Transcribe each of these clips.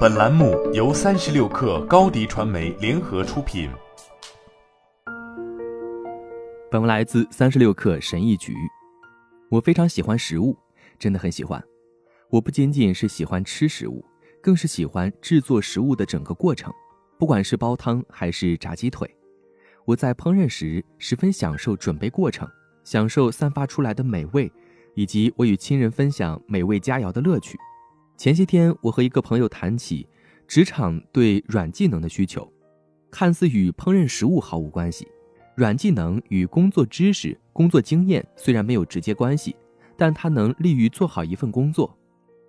本栏目由三十六氪高低传媒联合出品。本文来自三十六氪神译局。我非常喜欢食物，真的很喜欢。我不仅仅是喜欢吃食物，更是喜欢制作食物的整个过程，不管是煲汤还是炸鸡腿。我在烹饪时十分享受准备过程，享受散发出来的美味，以及我与亲人分享美味佳肴的乐趣。前些天，我和一个朋友谈起职场对软技能的需求，看似与烹饪食物毫无关系。软技能与工作知识、工作经验虽然没有直接关系，但它能利于做好一份工作。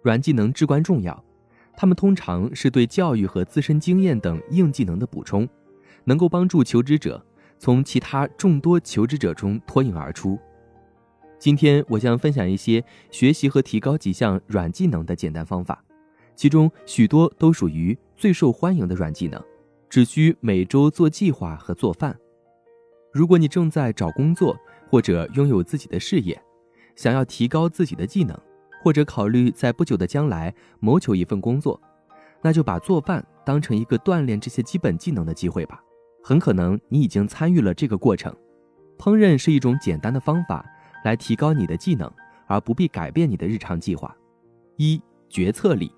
软技能至关重要，它们通常是对教育和自身经验等硬技能的补充，能够帮助求职者从其他众多求职者中脱颖而出。今天我将分享一些学习和提高几项软技能的简单方法，其中许多都属于最受欢迎的软技能，只需每周做计划和做饭。如果你正在找工作或者拥有自己的事业，想要提高自己的技能，或者考虑在不久的将来谋求一份工作，那就把做饭当成一个锻炼这些基本技能的机会吧。很可能你已经参与了这个过程。烹饪是一种简单的方法。来提高你的技能，而不必改变你的日常计划。一、决策力，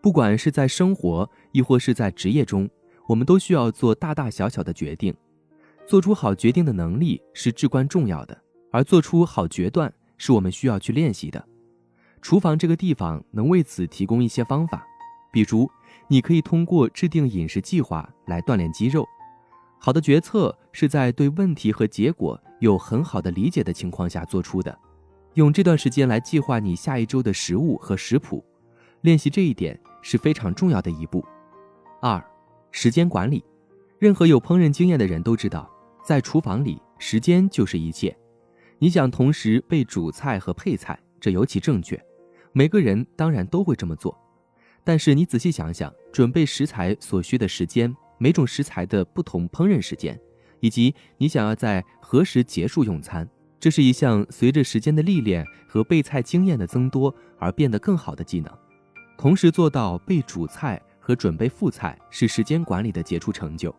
不管是在生活亦或是在职业中，我们都需要做大大小小的决定。做出好决定的能力是至关重要的，而做出好决断是我们需要去练习的。厨房这个地方能为此提供一些方法，比如你可以通过制定饮食计划来锻炼肌肉。好的决策是在对问题和结果有很好的理解的情况下做出的。用这段时间来计划你下一周的食物和食谱，练习这一点是非常重要的一步。二、时间管理。任何有烹饪经验的人都知道，在厨房里，时间就是一切。你想同时备主菜和配菜，这尤其正确。每个人当然都会这么做，但是你仔细想想，准备食材所需的时间。每种食材的不同烹饪时间，以及你想要在何时结束用餐，这是一项随着时间的历练和备菜经验的增多而变得更好的技能。同时做到备主菜和准备副菜是时间管理的杰出成就。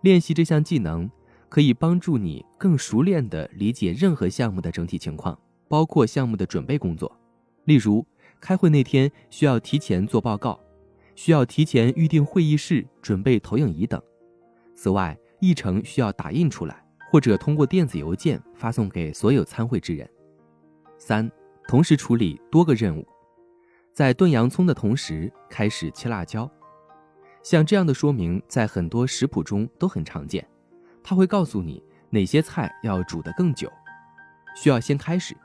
练习这项技能可以帮助你更熟练地理解任何项目的整体情况，包括项目的准备工作，例如开会那天需要提前做报告。需要提前预定会议室、准备投影仪等。此外，议程需要打印出来，或者通过电子邮件发送给所有参会之人。三、同时处理多个任务，在炖洋葱的同时开始切辣椒。像这样的说明在很多食谱中都很常见，它会告诉你哪些菜要煮得更久，需要先开始。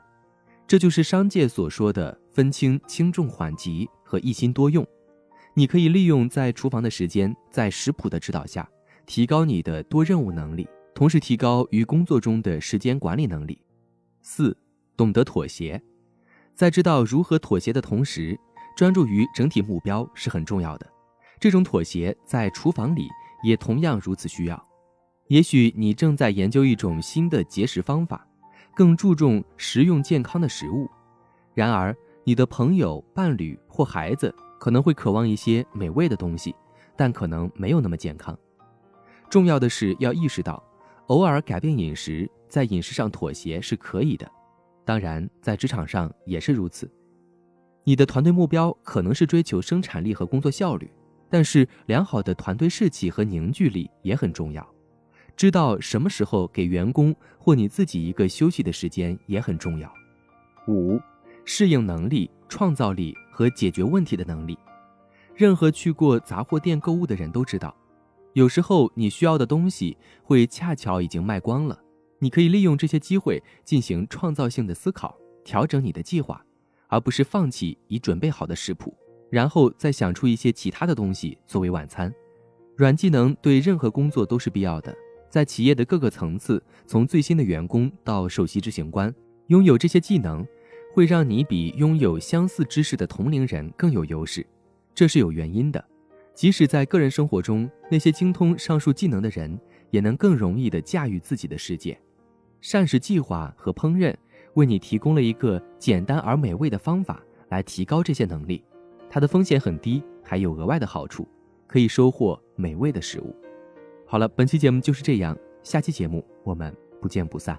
这就是商界所说的分清轻重缓急和一心多用。你可以利用在厨房的时间，在食谱的指导下，提高你的多任务能力，同时提高于工作中的时间管理能力。四，懂得妥协，在知道如何妥协的同时，专注于整体目标是很重要的。这种妥协在厨房里也同样如此需要。也许你正在研究一种新的节食方法，更注重食用健康的食物，然而你的朋友、伴侣或孩子。可能会渴望一些美味的东西，但可能没有那么健康。重要的是要意识到，偶尔改变饮食，在饮食上妥协是可以的。当然，在职场上也是如此。你的团队目标可能是追求生产力和工作效率，但是良好的团队士气和凝聚力也很重要。知道什么时候给员工或你自己一个休息的时间也很重要。五，适应能力、创造力。和解决问题的能力，任何去过杂货店购物的人都知道，有时候你需要的东西会恰巧已经卖光了。你可以利用这些机会进行创造性的思考，调整你的计划，而不是放弃已准备好的食谱，然后再想出一些其他的东西作为晚餐。软技能对任何工作都是必要的，在企业的各个层次，从最新的员工到首席执行官，拥有这些技能。会让你比拥有相似知识的同龄人更有优势，这是有原因的。即使在个人生活中，那些精通上述技能的人，也能更容易地驾驭自己的世界。膳食计划和烹饪为你提供了一个简单而美味的方法来提高这些能力，它的风险很低，还有额外的好处，可以收获美味的食物。好了，本期节目就是这样，下期节目我们不见不散。